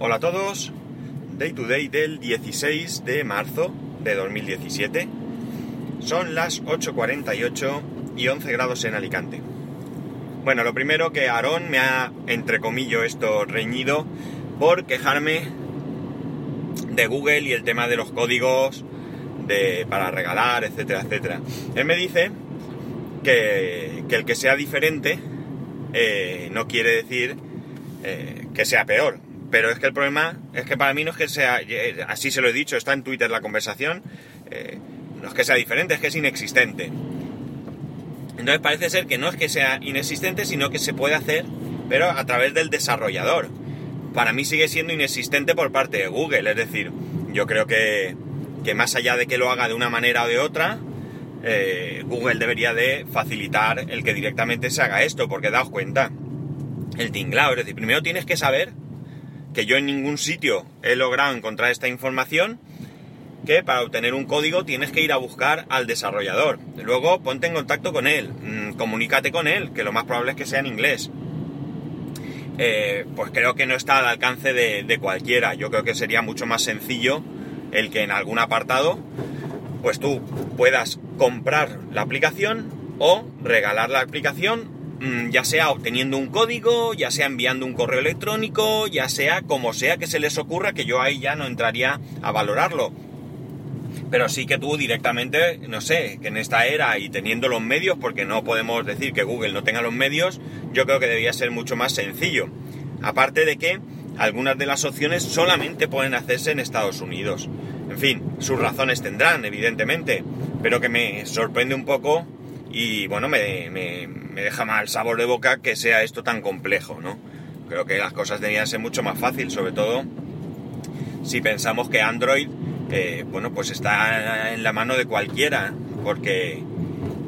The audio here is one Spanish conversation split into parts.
Hola a todos, Day to Day del 16 de marzo de 2017. Son las 8.48 y 11 grados en Alicante. Bueno, lo primero que Aarón me ha, entre comillas, esto reñido por quejarme de Google y el tema de los códigos de, para regalar, etcétera, etcétera. Él me dice que, que el que sea diferente eh, no quiere decir eh, que sea peor. Pero es que el problema es que para mí no es que sea, eh, así se lo he dicho, está en Twitter la conversación, no es que sea diferente, es que es inexistente. Entonces parece ser que no es que sea inexistente, sino que se puede hacer, pero a través del desarrollador. Para mí sigue siendo inexistente por parte de Google, es decir, yo creo que, que más allá de que lo haga de una manera o de otra, eh, Google debería de facilitar el que directamente se haga esto, porque daos cuenta, el tinglado, es decir, primero tienes que saber que yo en ningún sitio he logrado encontrar esta información, que para obtener un código tienes que ir a buscar al desarrollador. Luego ponte en contacto con él, mm, comunícate con él, que lo más probable es que sea en inglés. Eh, pues creo que no está al alcance de cualquiera. Yo creo que sería mucho más sencillo el que en algún apartado pues tú puedas comprar la aplicación o regalar la aplicación, ya sea obteniendo un código, ya sea enviando un correo electrónico, ya sea como sea que se les ocurra, que yo ahí ya no entraría a valorarlo. Pero sí que tú directamente, no sé, que en esta era y teniendo los medios, porque no podemos decir que Google no tenga los medios, yo creo que debería ser mucho más sencillo. Aparte de que algunas de las opciones solamente pueden hacerse en Estados Unidos. En fin, sus razones tendrán, evidentemente, pero que me sorprende un poco y bueno, me, deja mal sabor de boca que sea esto tan complejo, ¿no? Creo que las cosas deberían ser mucho más fácil, sobre todo si pensamos que Android, eh, bueno, pues está en la mano de cualquiera, porque,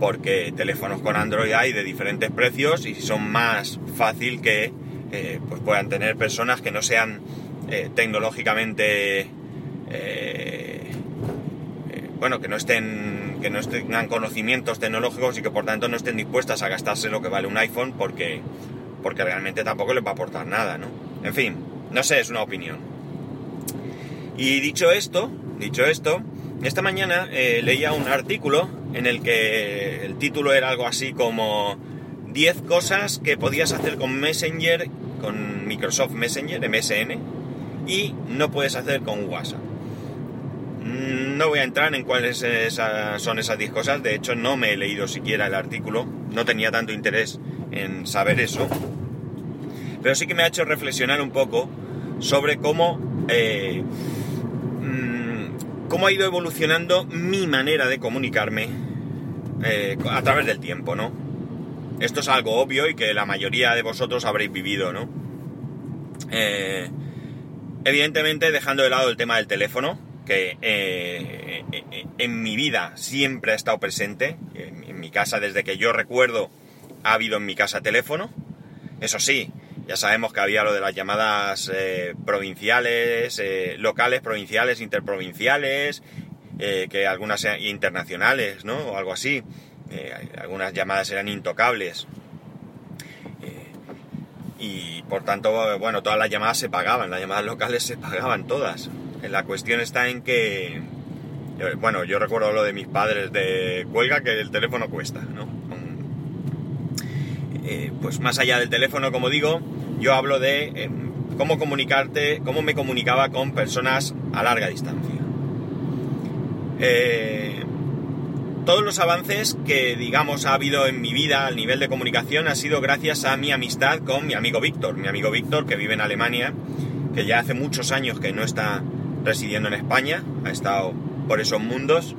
porque teléfonos con Android hay de diferentes precios y son más fácil que eh, pues puedan tener personas que no sean eh, tecnológicamente bueno, que no estén, que no tengan conocimientos tecnológicos y que por tanto no estén dispuestas a gastarse lo que vale un iPhone porque, porque realmente tampoco les va a aportar nada, ¿no? En fin, no sé, es una opinión. Y dicho esto, dicho esto, esta mañana eh, leía un artículo en el que el título era algo así como 10 cosas que podías hacer con Messenger, con Microsoft Messenger, MSN, y no puedes hacer con WhatsApp. No voy a entrar en cuáles son esas 10 cosas, de hecho no me he leído siquiera el artículo, no tenía tanto interés en saber eso, pero sí que me ha hecho reflexionar un poco sobre cómo, eh, mm, cómo ha ido evolucionando mi manera de comunicarme eh, a través del tiempo, ¿no? Esto es algo obvio y que la mayoría de vosotros habréis vivido, ¿no? Eh, evidentemente dejando de lado el tema del teléfono, que eh, eh, en mi vida siempre ha estado presente. En, mi casa, desde que yo recuerdo, ha habido en mi casa teléfono. Eso sí, ya sabemos que había lo de las llamadas eh, provinciales, locales, provinciales, interprovinciales, que algunas internacionales, ¿no? O algo así. algunas llamadas eran intocables. y por tanto, bueno, todas las llamadas se pagaban, las llamadas locales se pagaban todas. La cuestión está en que, eh, bueno, yo recuerdo lo de mis padres de cuelga que el teléfono cuesta, ¿no? Eh, pues más allá del teléfono, como digo, yo hablo de em, cómo comunicarte, cómo me comunicaba con personas a larga distancia. Eh, todos los avances que, digamos, ha habido en mi vida al nivel de comunicación ha sido gracias a mi amistad con mi amigo Víctor. Mi amigo Víctor, que vive en Alemania, que ya hace muchos años que no está residiendo en España, ha estado por esos mundos.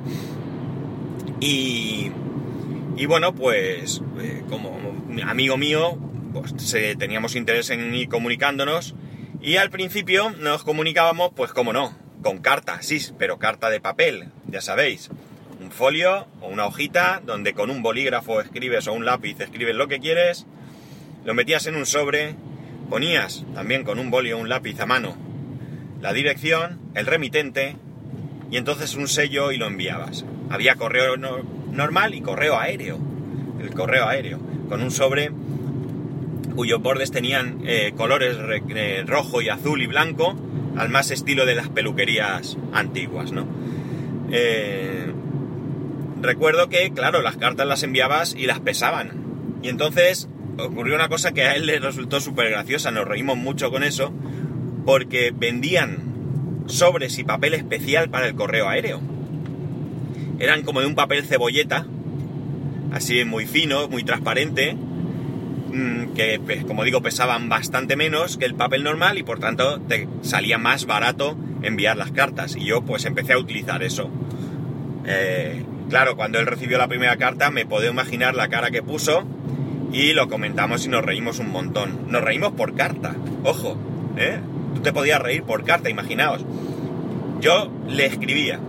Y, y bueno, pues eh, como amigo mío, pues teníamos interés en ir comunicándonos y al principio nos comunicábamos, pues como no, con carta, sí, pero carta de papel, ya sabéis. Un folio o una hojita donde con un bolígrafo escribes o un lápiz escribes lo que quieres, lo metías en un sobre, ponías también con un bolio o un lápiz a mano la dirección, el remitente y entonces un sello y lo enviabas. Había correo normal y correo aéreo. El correo aéreo, con un sobre cuyos bordes tenían eh, colores eh, rojo y azul y blanco, al más estilo de las peluquerías antiguas, ¿no? Eh, recuerdo que, claro, las cartas las enviabas y las pesaban. Y entonces ocurrió una cosa que a él le resultó súper graciosa, nos reímos mucho con eso, porque vendían sobres y papel especial para el correo aéreo. Eran como de un papel cebolleta, así muy fino, muy transparente, mm, que pues, como digo pesaban bastante menos que el papel normal y por tanto te salía más barato enviar las cartas. Y yo pues empecé a utilizar eso. Eh, claro, cuando él recibió la primera carta me puedo imaginar la cara que puso y lo comentamos y nos reímos un montón. Nos reímos por carta, ojo, ¿eh? Tú te podías reír por carta, imaginaos. Yo le escribía,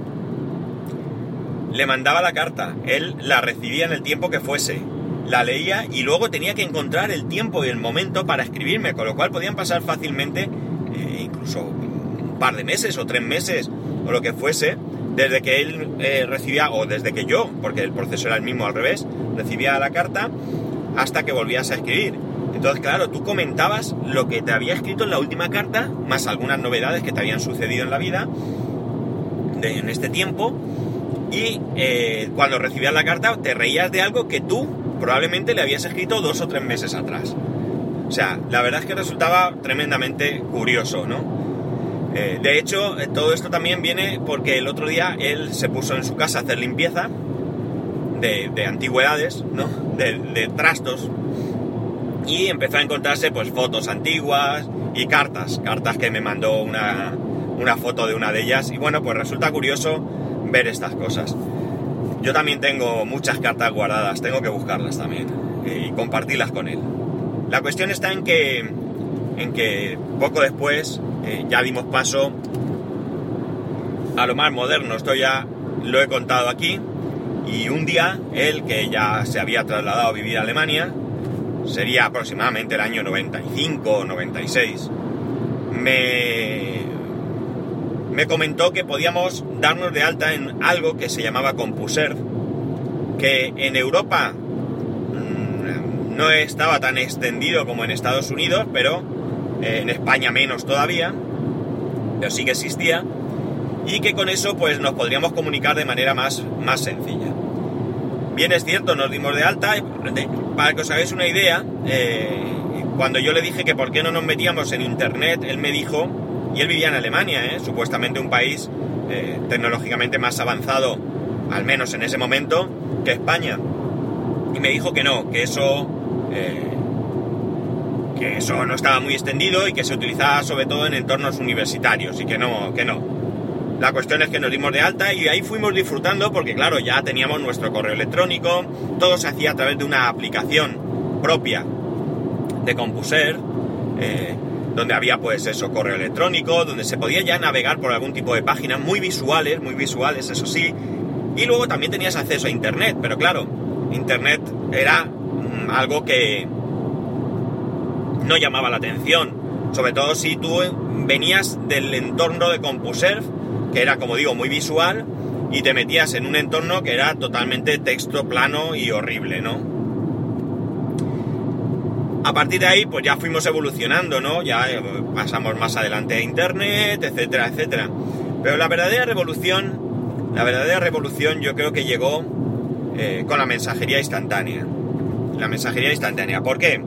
le mandaba la carta, él la recibía en el tiempo que fuese, la leía y luego tenía que encontrar el tiempo y el momento para escribirme, con lo cual podían pasar fácilmente eh, incluso un par de meses o tres meses o lo que fuese, desde que él eh, recibía, o desde que yo, porque el proceso era el mismo al revés, recibía la carta hasta que volvías a escribir. Entonces, claro, tú comentabas lo que te había escrito en la última carta, más algunas novedades que te habían sucedido en la vida en este tiempo, y eh, cuando recibías la carta te reías de algo que tú probablemente le habías escrito dos o tres meses atrás. O sea, la verdad es que resultaba tremendamente curioso, ¿no? Eh, de hecho, eh, todo esto también viene porque el otro día él se puso en su casa a hacer limpieza de, antigüedades, ¿no? De, trastos. Y empezó a encontrarse pues fotos antiguas y cartas, cartas que me mandó una, una foto de una de ellas. Y bueno, pues resulta curioso ver estas cosas. Yo también tengo muchas cartas guardadas, tengo que buscarlas también eh, y compartirlas con él. La cuestión está en que, en que poco después eh, ya dimos paso a lo más moderno. Esto ya lo he contado aquí. Y un día, él, que ya se había trasladado a vivir a Alemania, sería aproximadamente el año 95 o 96, me, me comentó que podíamos darnos de alta en algo que se llamaba CompuServe, que en Europa mm, no estaba tan extendido como en Estados Unidos, pero eh, en España menos todavía, pero sí que existía, y que con eso pues nos podríamos comunicar de manera más, más sencilla. Bien es cierto, nos dimos de alta, para que os hagáis una idea, eh, cuando yo le dije que por qué no nos metíamos en internet, él me dijo y él vivía en Alemania, ¿eh? supuestamente un país eh, tecnológicamente más avanzado, al menos en ese momento, que España. Y me dijo que no, que eso, que eso no estaba muy extendido y que se utilizaba sobre todo en entornos universitarios y que no, que no. La cuestión es que nos dimos de alta y ahí fuimos disfrutando porque claro, ya teníamos nuestro correo electrónico, todo se hacía a través de una aplicación propia de Compuser donde había pues eso, correo electrónico, donde se podía ya navegar por algún tipo de páginas muy visuales, muy visuales, eso sí, y luego también tenías acceso a Internet, pero claro, Internet era mm, algo que no llamaba la atención, sobre todo si tú venías del entorno de CompuServe, que era como digo muy visual, y te metías en un entorno que era totalmente texto plano y horrible, ¿no? A partir de ahí, pues ya fuimos evolucionando, ¿no? Ya eh, pasamos más adelante a Internet, etcétera, etcétera. Pero la verdadera revolución, la verdadera revolución yo creo que llegó eh, con la mensajería instantánea. La mensajería instantánea. ¿Por qué?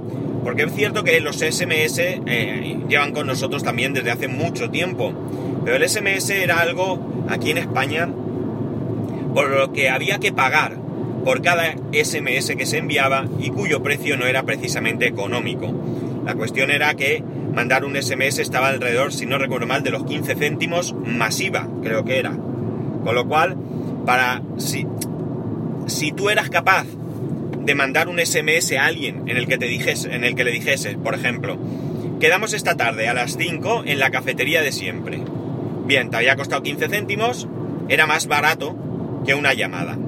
Porque es cierto que los SMS eh, llevan con nosotros también desde hace mucho tiempo. Pero el SMS era algo aquí en España por lo que había que pagar por cada SMS que se enviaba y cuyo precio no era precisamente económico. La cuestión era que mandar un SMS estaba alrededor, si no recuerdo mal, de los 15 céntimos masiva, creo que era. Con lo cual, para si, si tú eras capaz de mandar un SMS a alguien en el que te dijese, en el que le dijese, por ejemplo, quedamos esta tarde a las 5 en la cafetería de siempre. Bien, te había costado 15 céntimos, era más barato que una llamada.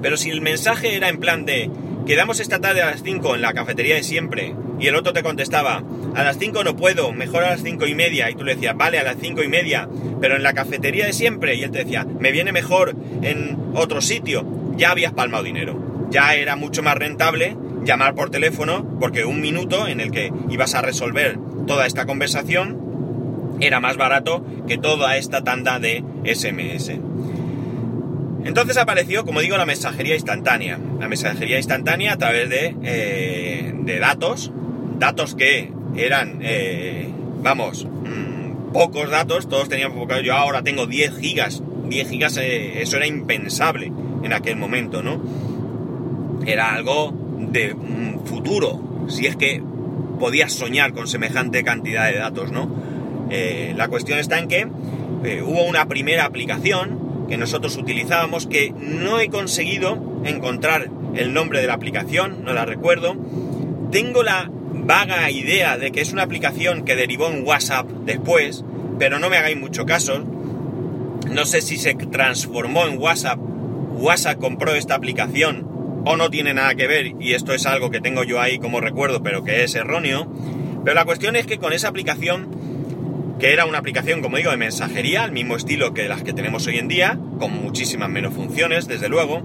Pero si el mensaje era en plan de quedamos esta tarde a las 5 en la cafetería de siempre y el otro te contestaba a las 5 no puedo, mejor a las 5 y media y tú le decías vale a las 5 y media, pero en la cafetería de siempre y él te decía me viene mejor en otro sitio, ya habías palmado dinero, ya era mucho más rentable llamar por teléfono, porque un minuto en el que ibas a resolver toda esta conversación era más barato que toda esta tanda de SMS. Entonces apareció, como digo, la mensajería instantánea. La mensajería instantánea a través de, eh, de datos, datos que eran, eh, vamos, mmm, pocos datos, todos tenían poco, yo ahora tengo 10 gigas, 10 gigas, eh, eso era impensable en aquel momento, ¿no? Era algo de un futuro, si es que podías soñar con semejante cantidad de datos, ¿no? Eh, la cuestión está en que eh, hubo una primera aplicación que nosotros utilizábamos que no he conseguido encontrar el nombre de la aplicación, no la recuerdo. Tengo la vaga idea de que es una aplicación que derivó en WhatsApp después, pero no me hagáis mucho caso. No sé si se transformó en WhatsApp, WhatsApp compró esta aplicación o no tiene nada que ver y esto es algo que tengo yo ahí como recuerdo pero que es erróneo. Pero la cuestión es que con esa aplicación, que era una aplicación como digo de mensajería, al mismo estilo que las que tenemos hoy en día, con muchísimas menos funciones desde luego,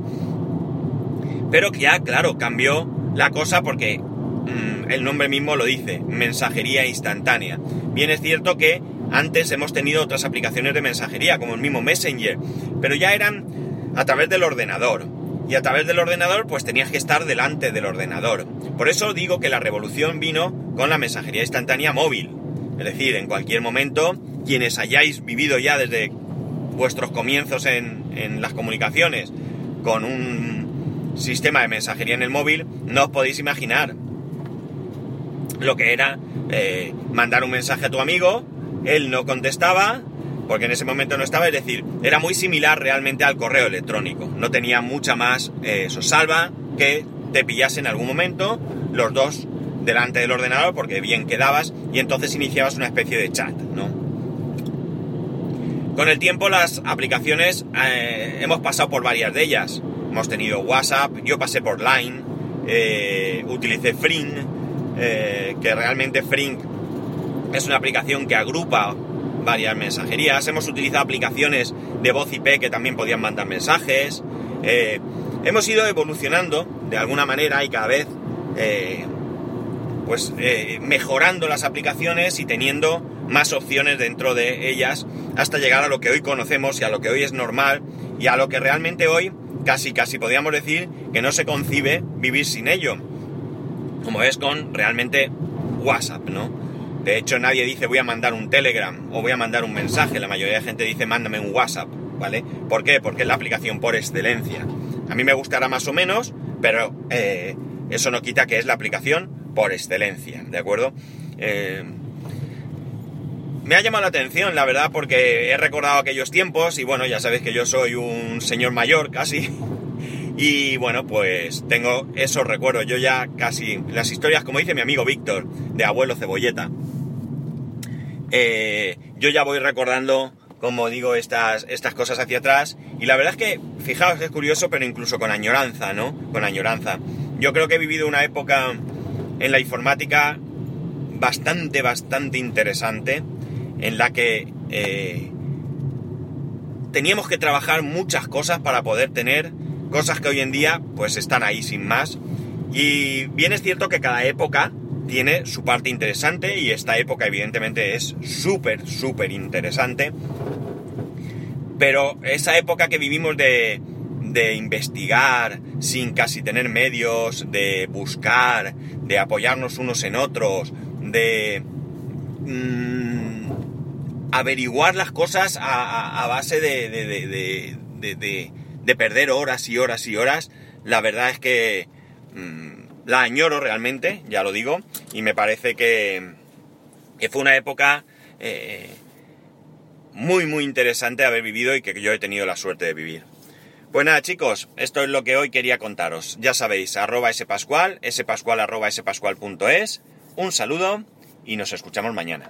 pero que ya claro cambió la cosa porque mmm, el nombre mismo lo dice, mensajería instantánea. Bien es cierto que antes hemos tenido otras aplicaciones de mensajería, como el mismo Messenger, pero ya eran a través del ordenador. Y a través del ordenador, pues tenías que estar delante del ordenador. Por eso digo que la revolución vino con la mensajería instantánea móvil. Es decir, en cualquier momento, quienes hayáis vivido ya desde vuestros comienzos en, las comunicaciones con un sistema de mensajería en el móvil, no os podéis imaginar lo que era eh, mandar un mensaje a tu amigo, él no contestaba, porque en ese momento no estaba, es decir, era muy similar realmente al correo electrónico, no tenía mucha más eh, salva que te pillase en algún momento los dos delante del ordenador porque bien quedabas y entonces iniciabas una especie de chat, ¿no? Con el tiempo las aplicaciones eh, hemos pasado por varias de ellas. Hemos tenido WhatsApp, yo pasé por Line, eh, utilicé Fring, eh, que realmente Fring es una aplicación que agrupa varias mensajerías. Hemos utilizado aplicaciones de voz IP que también podían mandar mensajes. Hemos ido evolucionando de alguna manera y cada vez eh, pues eh, mejorando las aplicaciones y teniendo más opciones dentro de ellas hasta llegar a lo que hoy conocemos y a lo que hoy es normal y a lo que realmente hoy casi casi podríamos decir que no se concibe vivir sin ello como es con realmente WhatsApp, ¿no? De hecho, nadie dice voy a mandar un Telegram o voy a mandar un mensaje. La mayoría de gente dice mándame un WhatsApp, ¿vale? ¿Por qué? Porque es la aplicación por excelencia. A mí me gustará más o menos, pero eh, eso no quita que es la aplicación por excelencia, ¿de acuerdo? Eh, me ha llamado la atención, la verdad, porque he recordado aquellos tiempos y bueno, ya sabéis que yo soy un señor mayor casi. Y bueno, pues tengo esos recuerdos. Yo ya casi, las historias, como dice mi amigo Víctor, de abuelo cebolleta, eh, yo ya voy recordando, como digo, estas, estas cosas hacia atrás. Y la verdad es que, fijaos, es curioso, pero incluso con añoranza, ¿no? Con añoranza. Yo creo que he vivido una época en la informática bastante, bastante interesante, en la que eh, teníamos que trabajar muchas cosas para poder tener cosas que hoy en día pues están ahí sin más. Y bien es cierto que cada época tiene su parte interesante y esta época evidentemente es súper, súper interesante. Pero esa época que vivimos de, de investigar sin casi tener medios, de buscar, de apoyarnos unos en otros, de mmm, averiguar las cosas a, base de, de, de, de, perder horas y horas y horas, la verdad es que mmm, la añoro realmente, ya lo digo, y me parece que, que fue una época eh, muy, muy interesante haber vivido y que yo he tenido la suerte de vivir. Pues nada chicos, esto es lo que hoy quería contaros. Ya sabéis, arroba spascual, spascual arroba spascual.es, un saludo y nos escuchamos mañana.